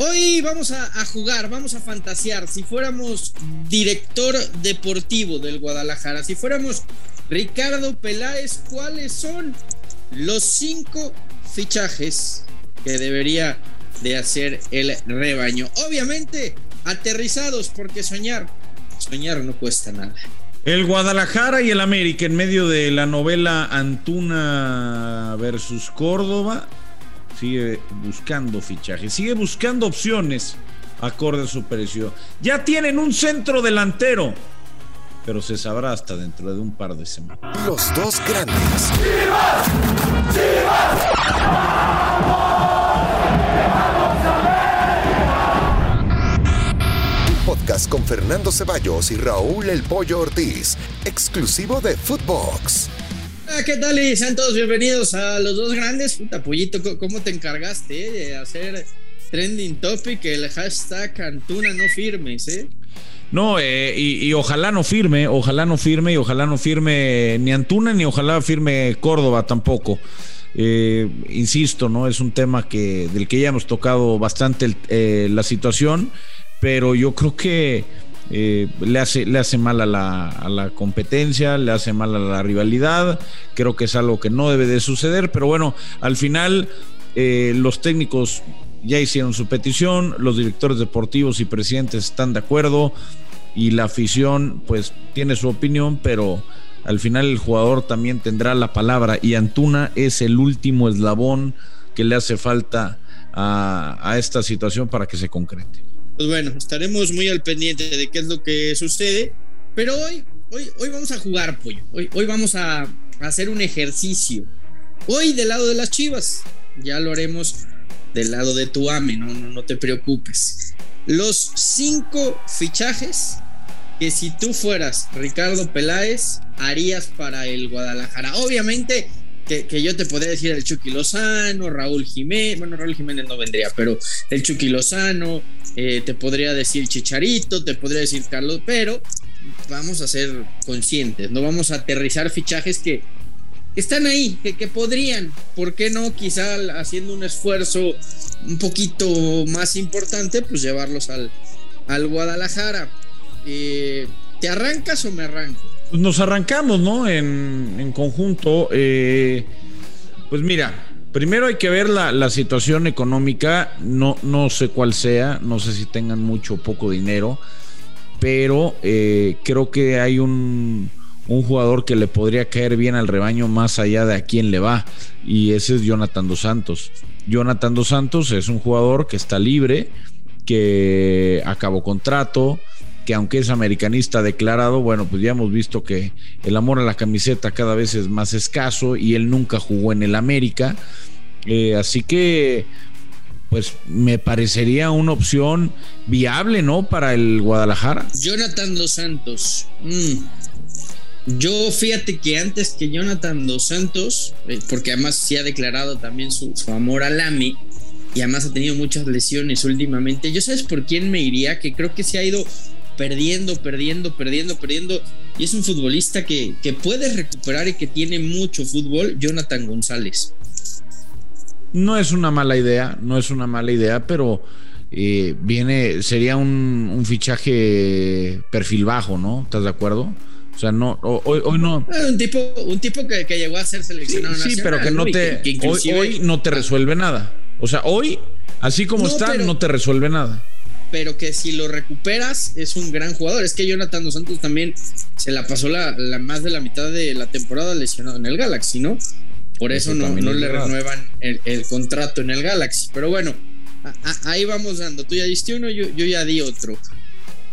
Hoy vamos a, jugar, vamos a fantasear. Si fuéramos director deportivo del Guadalajara, si fuéramos Ricardo Peláez, ¿cuáles son los cinco fichajes que debería de hacer el rebaño? Obviamente, aterrizados, porque soñar, soñar no cuesta nada. El Guadalajara y el América en medio de la novela Antuna versus Córdoba sigue buscando fichajes, sigue buscando opciones acorde a su precio. Ya tienen un centro delantero, pero se sabrá hasta dentro de un par de semanas. Los dos grandes. Un podcast con Fernando Ceballos y Raúl El Pollo Ortiz, exclusivo de Footbox. Ah, ¿Qué tal? Y sean todos bienvenidos a los dos grandes. Puta pollito, ¿cómo te encargaste eh, de hacer trending topic el hashtag Antuna no firmes, eh? No, eh, y, ojalá no firme, ojalá no firme, y ojalá no firme ni Antuna, ni ojalá firme Córdoba tampoco. Eh, insisto, ¿no? Es un tema que, del que ya hemos tocado bastante la situación, pero yo creo que eh, le, hace, le hace mal a la, competencia, le hace mal a la rivalidad, creo que es algo que no debe de suceder, pero bueno, al final eh, los técnicos ya hicieron su petición, los directores deportivos y presidentes están de acuerdo y la afición pues tiene su opinión, pero al final el jugador también tendrá la palabra y Antuna es el último eslabón que le hace falta a esta situación para que se concrete pues bueno, estaremos muy al pendiente de qué es lo que sucede. Pero hoy, hoy, hoy vamos a jugar, pollo. Hoy, hoy vamos a, hacer un ejercicio. Hoy del lado de las chivas. Ya lo haremos del lado de tu ame, no, no, no te preocupes. Los cinco fichajes que si tú fueras Ricardo Peláez harías para el Guadalajara. Obviamente que, yo te podría decir el Chucky Lozano, Raúl Jiménez, bueno, Raúl Jiménez no vendría, pero el Chucky Lozano, eh, te podría decir Chicharito, te podría decir Carlos, pero vamos a ser conscientes, no vamos a aterrizar fichajes que están ahí, que, que podrían, ¿por qué no? Quizá haciendo un esfuerzo un poquito más importante, pues llevarlos al, al Guadalajara. Eh, ¿Te arrancas o me arranco? Pues nos arrancamos, ¿no? En, conjunto. Eh, pues mira, primero hay que ver la, situación económica. No, no sé cuál sea, no sé si tengan mucho o poco dinero, pero eh, creo que hay un, un jugador que le podría caer bien al rebaño más allá de a quién le va, y ese es Jonathan Dos Santos. Jonathan Dos Santos es un jugador que está libre, que acabó contrato que aunque es americanista declarado, bueno, pues ya hemos visto que el amor a la camiseta cada vez es más escaso y él nunca jugó en el América. Eh, así que, pues me parecería una opción viable, ¿no? Para el Guadalajara. Jonathan Dos Santos. Mm. Yo fíjate que antes que Jonathan Dos Santos, eh, porque además sí ha declarado también su, su amor al AMI, y además ha tenido muchas lesiones últimamente. ¿Yo sabes por quién me iría? Que creo que se ha ido perdiendo, perdiendo, perdiendo, perdiendo. Y es un futbolista que, que puede recuperar y que tiene mucho fútbol, Jonathan González. No es una mala idea, no es una mala idea, pero eh, viene, sería un, fichaje perfil bajo, ¿no? ¿Estás de acuerdo? O sea, no, hoy, hoy no. Ah, un tipo, un tipo que, llegó a ser seleccionado sí, Sí, pero que no te. hoy, no te resuelve nada. O sea, hoy, así como está, no te resuelve nada pero que si lo recuperas es un gran jugador. Es que Jonathan Dos Santos también se la pasó la, más de la mitad de la temporada lesionado en el Galaxy, ¿no? Por eso, no, le renuevan el, contrato en el Galaxy. Pero bueno, ahí vamos dando. Tú ya diste uno, yo, ya di otro.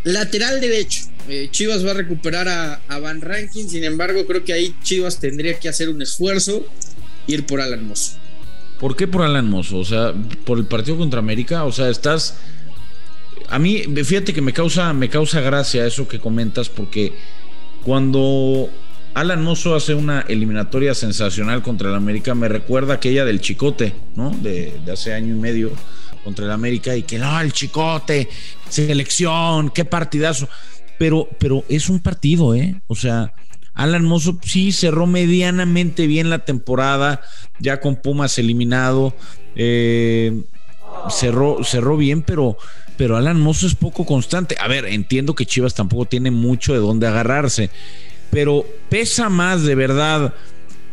Lateral derecho. Eh, Chivas va a recuperar a, Van Rankin. Sin embargo, creo que ahí Chivas tendría que hacer un esfuerzo, ir por Alan Mozo. ¿Por qué por Alan Mozo? O sea, por el partido contra América. O sea, estás a mí, fíjate que me causa, me causa gracia eso que comentas, porque cuando Alan Mozo hace una eliminatoria sensacional contra el América, me recuerda aquella del Chicote, ¿no? De, hace año y medio contra el América, y que no, el Chicote, selección, qué partidazo. Pero, pero es un partido, ¿eh? O sea, Alan Mozo sí cerró medianamente bien la temporada, ya con Pumas eliminado. Eh, cerró, cerró bien, pero, pero Alan Mozo es poco constante. A ver, entiendo que Chivas tampoco tiene mucho de dónde agarrarse, pero pesa más de verdad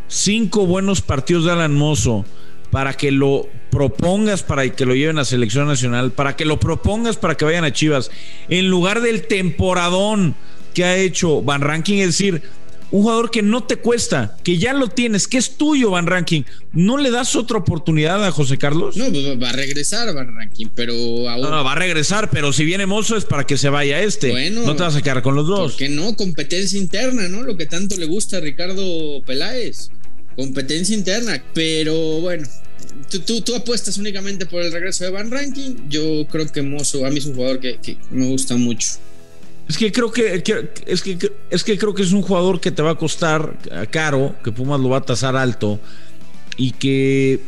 cinco buenos partidos de Alan Mozo para que lo propongas para que lo lleven a selección nacional, para que lo propongas para que vayan a Chivas, en lugar del temporadón que ha hecho Van Ranking, es decir, un jugador que no te cuesta, que ya lo tienes, que es tuyo, Van Ranking. ¿No le das otra oportunidad a José Carlos? No, pues va a regresar Van Ranking, pero ahora. No, va a regresar, pero si viene Mozo es para que se vaya este. Bueno, no te vas a quedar con los dos. Que no? Competencia interna, ¿no? Lo que tanto le gusta a Ricardo Peláez. Competencia interna, pero bueno, Tú, tú, apuestas únicamente por el regreso de Van Ranking. Yo creo que Mozo a mí es un jugador que, que me gusta mucho. Es que creo que, es que es que creo que es un jugador que te va a costar caro, que Pumas lo va a tasar alto y que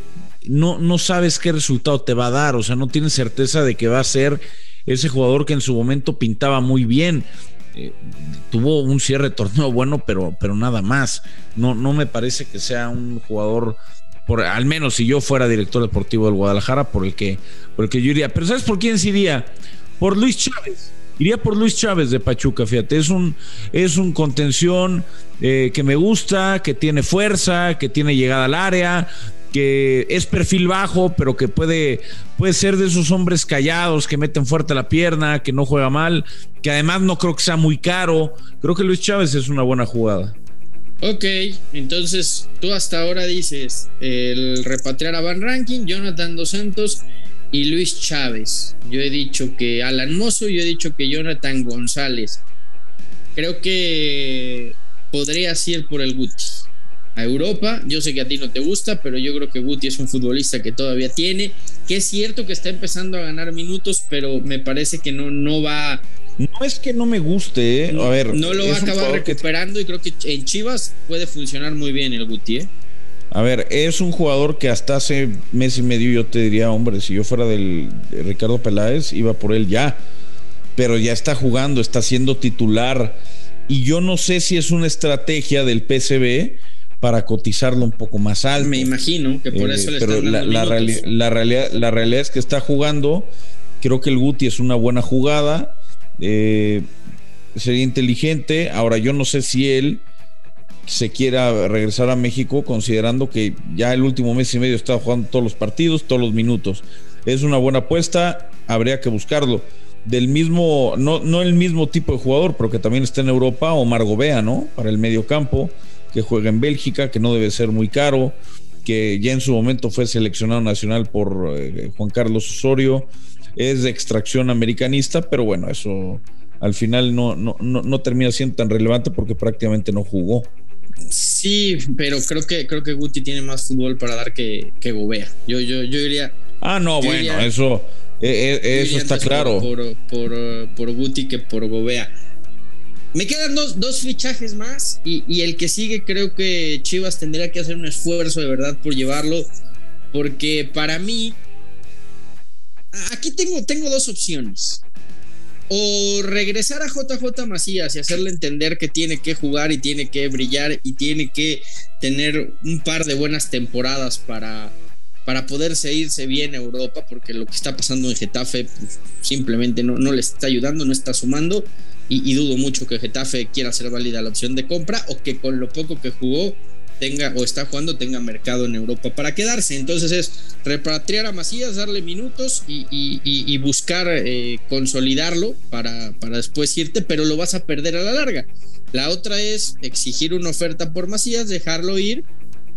no, no sabes qué resultado te va a dar, o sea, no tienes certeza de que va a ser ese jugador que en su momento pintaba muy bien. Eh, tuvo un cierre de torneo bueno, pero, pero nada más. No, no me parece que sea un jugador, por, al menos si yo fuera director deportivo del Guadalajara, por el que, por el que yo iría. Pero ¿sabes por quién iría? Por Luis Chávez. Iría por Luis Chávez de Pachuca, fíjate, es un, es un contención eh, que me gusta, que tiene fuerza, que tiene llegada al área, que es perfil bajo, pero que puede, puede ser de esos hombres callados que meten fuerte la pierna, que no juega mal, que además no creo que sea muy caro. Creo que Luis Chávez es una buena jugada. Ok, entonces tú hasta ahora dices el repatriar a Van Ranking, Jonathan Dos Santos y Luis Chávez. Yo he dicho que Alan Mozo, yo he dicho que Jonathan González. Creo que podrías ir por el Guti a Europa. Yo sé que a ti no te gusta, pero yo creo que Guti es un futbolista que todavía tiene, que es cierto que está empezando a ganar minutos, pero me parece que no, no va. No es que no me guste, ¿eh? a ver. No lo va a acabar recuperando y creo que en Chivas puede funcionar muy bien el Guti, ¿eh? A ver, es un jugador que hasta hace mes y medio yo te diría, hombre, si yo fuera del Ricardo Peláez, iba por él ya. Pero ya está jugando, está siendo titular. Y yo no sé si es una estrategia del PCB para cotizarlo un poco más alto. Me imagino que por eso le Pero la, la, realidad, la realidad es que está jugando. Creo que el Guti es una buena jugada. Eh, sería inteligente. Ahora, yo no sé si él se quiera regresar a México, considerando que ya el último mes y medio está jugando todos los partidos, todos los minutos. Es una buena apuesta, habría que buscarlo. Del mismo, no, no el mismo tipo de jugador, pero que también está en Europa, Omar Gobea, ¿no? Para el medio campo, que juega en Bélgica, que no debe ser muy caro, que ya en su momento fue seleccionado nacional por eh, Juan Carlos Osorio, es de extracción americanista, pero bueno, eso al final no, no, no termina siendo tan relevante porque prácticamente no jugó. Sí, pero creo que creo que Guti tiene más fútbol para dar que, que Gobea. Yo, yo, yo diría. Ah, no, bueno, eso, eh, eh, eso está claro. Por, por, por, Guti que por Gobea. Me quedan dos, dos fichajes más y, y, el que sigue creo que Chivas tendría que hacer un esfuerzo de verdad por llevarlo. Porque para mí, aquí tengo, tengo dos opciones o regresar a JJ Macías y hacerle entender que tiene que jugar y tiene que brillar y tiene que tener un par de buenas temporadas para, para poderse irse bien a Europa, porque lo que está pasando en Getafe pues, simplemente no, no, le está ayudando, no está sumando, y, y dudo mucho que Getafe quiera hacer válida la opción de compra o que con lo poco que jugó o está jugando tenga mercado en Europa para quedarse. Entonces es repatriar a Macías, darle minutos y, buscar eh, consolidarlo para, para después irte, pero lo vas a perder a la larga. La otra es exigir una oferta por Macías, dejarlo ir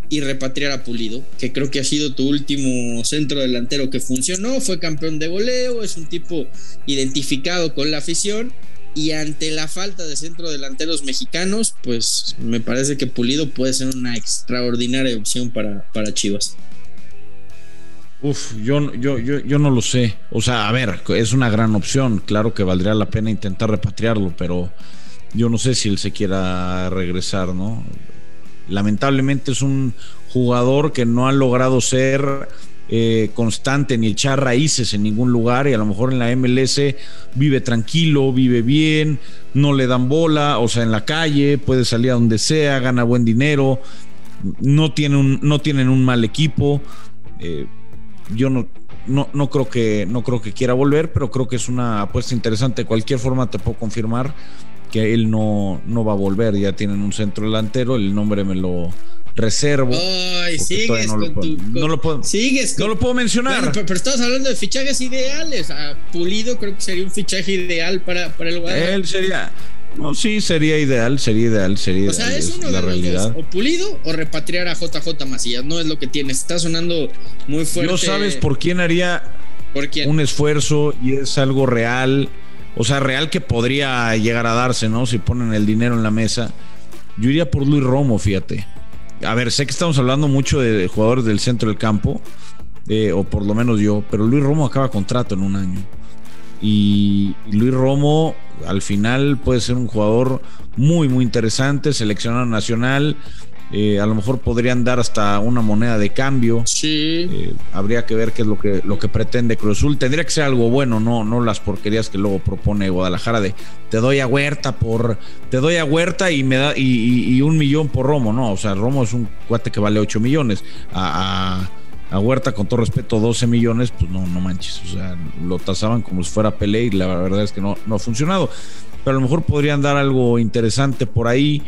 y repatriar a Pulido, que creo que ha sido tu último centro delantero que funcionó, fue campeón de goleo, es un tipo identificado con la afición y ante la falta de centro delanteros mexicanos, pues me parece que Pulido puede ser una extraordinaria opción para, para Chivas. Uf, yo, yo, yo, yo no lo sé. O sea, a ver, es una gran opción. Claro que valdría la pena intentar repatriarlo, pero yo no sé si él se quiera regresar, ¿no? Lamentablemente es un jugador que no ha logrado ser eh, constante ni echar raíces en ningún lugar y a lo mejor en la MLS vive tranquilo, vive bien, no le dan bola, o sea, en la calle, puede salir a donde sea, gana buen dinero, no, tiene un, no tienen un mal equipo. Eh, yo no, no, no, creo que, no creo que quiera volver, pero creo que es una apuesta interesante. De cualquier forma, te puedo confirmar que él no, no va a volver. Ya tienen un centro delantero, el nombre me lo reservo. Ay, sigues no, lo puedo, no lo puedo, sigues no lo puedo mencionar. pero, estamos hablando de fichajes ideales. A Pulido creo que sería un fichaje ideal para, para el Guadalajara. Él sería. No, sí, sería ideal, sería ideal, sería o ideal. O sea, es uno la de realidad. dos, o Pulido o repatriar a JJ Macías, no es lo que tienes. Está sonando muy fuerte. ¿No sabes por quién haría ¿Por quién? un esfuerzo y es algo real? O sea, real que podría llegar a darse, ¿no? Si ponen el dinero en la mesa. Yo iría por Luis Romo, fíjate. A ver, sé que estamos hablando mucho de jugadores del centro del campo, o por lo menos yo, pero Luis Romo acaba contrato en un año. Y Luis Romo al final puede ser un jugador muy, muy interesante, seleccionado nacional. Eh, a lo mejor podrían dar hasta una moneda de cambio. Sí. Eh, habría que ver qué es lo que, lo que pretende Cruz Azul. Tendría que ser algo bueno, no, no las porquerías que luego propone Guadalajara de te doy a Huerta por. Te doy a Huerta y me da. Y, y, y un millón por Romo. No, o sea, Romo es un cuate que vale 8 millones. A, a, a, Huerta, con todo respeto, 12 millones, pues no, no manches. O sea, lo tasaban como si fuera Pelé y la verdad es que no, no ha funcionado. Pero a lo mejor podrían dar algo interesante por ahí.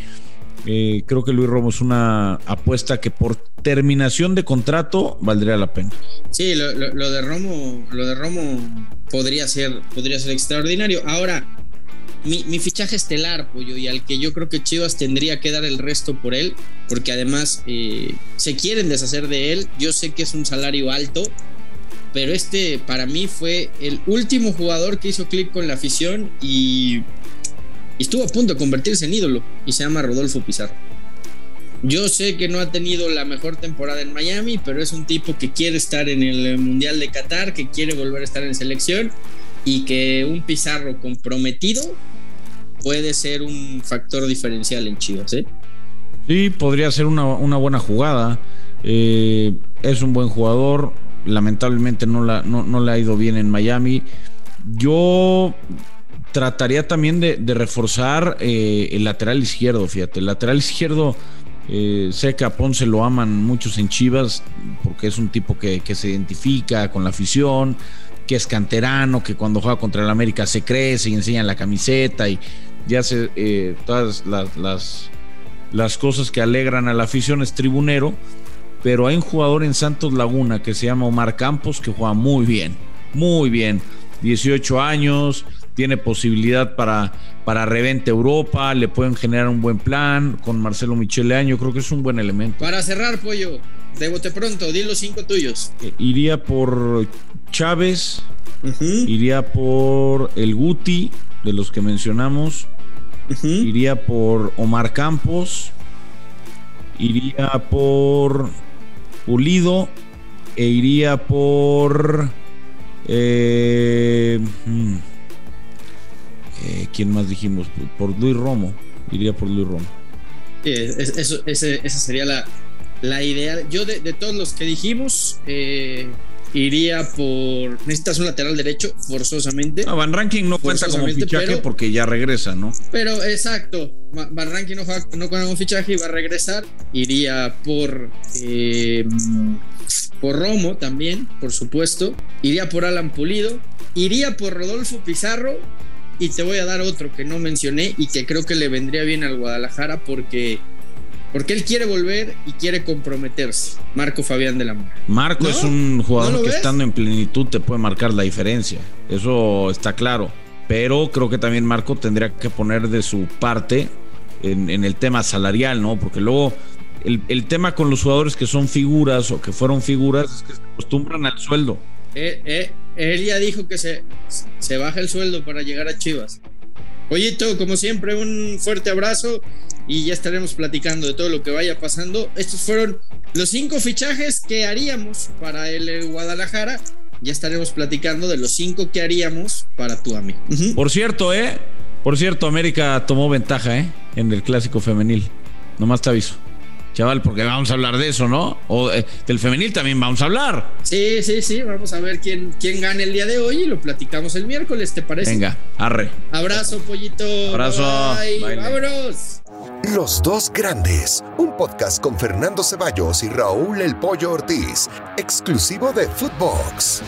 Eh, creo que Luis Romo es una apuesta que por terminación de contrato valdría la pena. Sí, lo, lo, lo, de Romo, lo de Romo podría ser, podría ser extraordinario. Ahora, mi, mi, fichaje estelar, Pollo, y al que yo creo que Chivas tendría que dar el resto por él, porque además eh, se quieren deshacer de él. Yo sé que es un salario alto, pero este para mí fue el último jugador que hizo clic con la afición y y estuvo a punto de convertirse en ídolo y se llama Rodolfo Pizarro. Yo sé que no ha tenido la mejor temporada en Miami, pero es un tipo que quiere estar en el Mundial de Qatar, que quiere volver a estar en selección y que un Pizarro comprometido puede ser un factor diferencial en Chivas. ¿eh? Sí, podría ser una, una buena jugada. Eh, es un buen jugador. Lamentablemente no, la, no, no le ha ido bien en Miami. Yo trataría también de, reforzar eh, el lateral izquierdo, fíjate. El lateral izquierdo, eh, sé que a Ponce lo aman muchos en Chivas, porque es un tipo que, se identifica con la afición, que es canterano, que cuando juega contra el América se crece y enseña la camiseta y, y hace eh, todas las, las cosas que alegran a la afición, es tribunero. Pero hay un jugador en Santos Laguna que se llama Omar Campos que juega muy bien, muy bien. 18 años, tiene posibilidad para, para revente Europa, le pueden generar un buen plan con Marcelo Micheleaño, yo creo que es un buen elemento. Para cerrar, Pollo, de bote pronto, di los cinco tuyos. Eh, iría por Chávez, uh -huh. iría por el Guti, de los que mencionamos, uh -huh. iría por Omar Campos, iría por Pulido e iría por... Eh, hmm. Eh, ¿Quién más dijimos? Por Luis Romo. Iría por Luis Romo. Sí, eso, ese, esa sería la, la idea. Yo de, de, todos los que dijimos, eh, iría por... Necesitas un lateral derecho, forzosamente. No, Van Ranking no cuenta como fichaje pero, porque ya regresa, ¿no? Pero exacto, Van Ranking no, no cuenta como fichaje y va a regresar. Iría por... Eh, por Romo también, por supuesto. Iría por Alan Pulido. Iría por Rodolfo Pizarro y te voy a dar otro que no mencioné y que creo que le vendría bien al Guadalajara porque, porque él quiere volver y quiere comprometerse. Marco Fabián de la Mora. Marco ¿No? es un jugador ¿No que ves? estando en plenitud te puede marcar la diferencia. Eso está claro. Pero creo que también Marco tendría que poner de su parte en, en el tema salarial, ¿no? Porque luego el, el, tema con los jugadores que son figuras o que fueron figuras es que se acostumbran al sueldo. Eh, eh, él ya dijo que se, se baja el sueldo para llegar a Chivas. Pollito, como siempre, un fuerte abrazo y ya estaremos platicando de todo lo que vaya pasando. Estos fueron los cinco fichajes que haríamos para el Guadalajara. Ya estaremos platicando de los cinco que haríamos para tu amigo. Por cierto, ¿eh? Por cierto, América tomó ventaja, ¿eh? En el clásico femenil. Nomás te aviso chaval, porque vamos a hablar de eso, ¿no? O eh, del femenil también vamos a hablar. Sí, sí, sí, vamos a ver quién, quién gana el día de hoy y lo platicamos el miércoles, ¿te parece? Venga, arre. Abrazo, pollito. Abrazo. Bye. Bye. Vámonos. Los dos grandes, un podcast con Fernando Ceballos y Raúl El Pollo Ortiz, exclusivo de Footbox.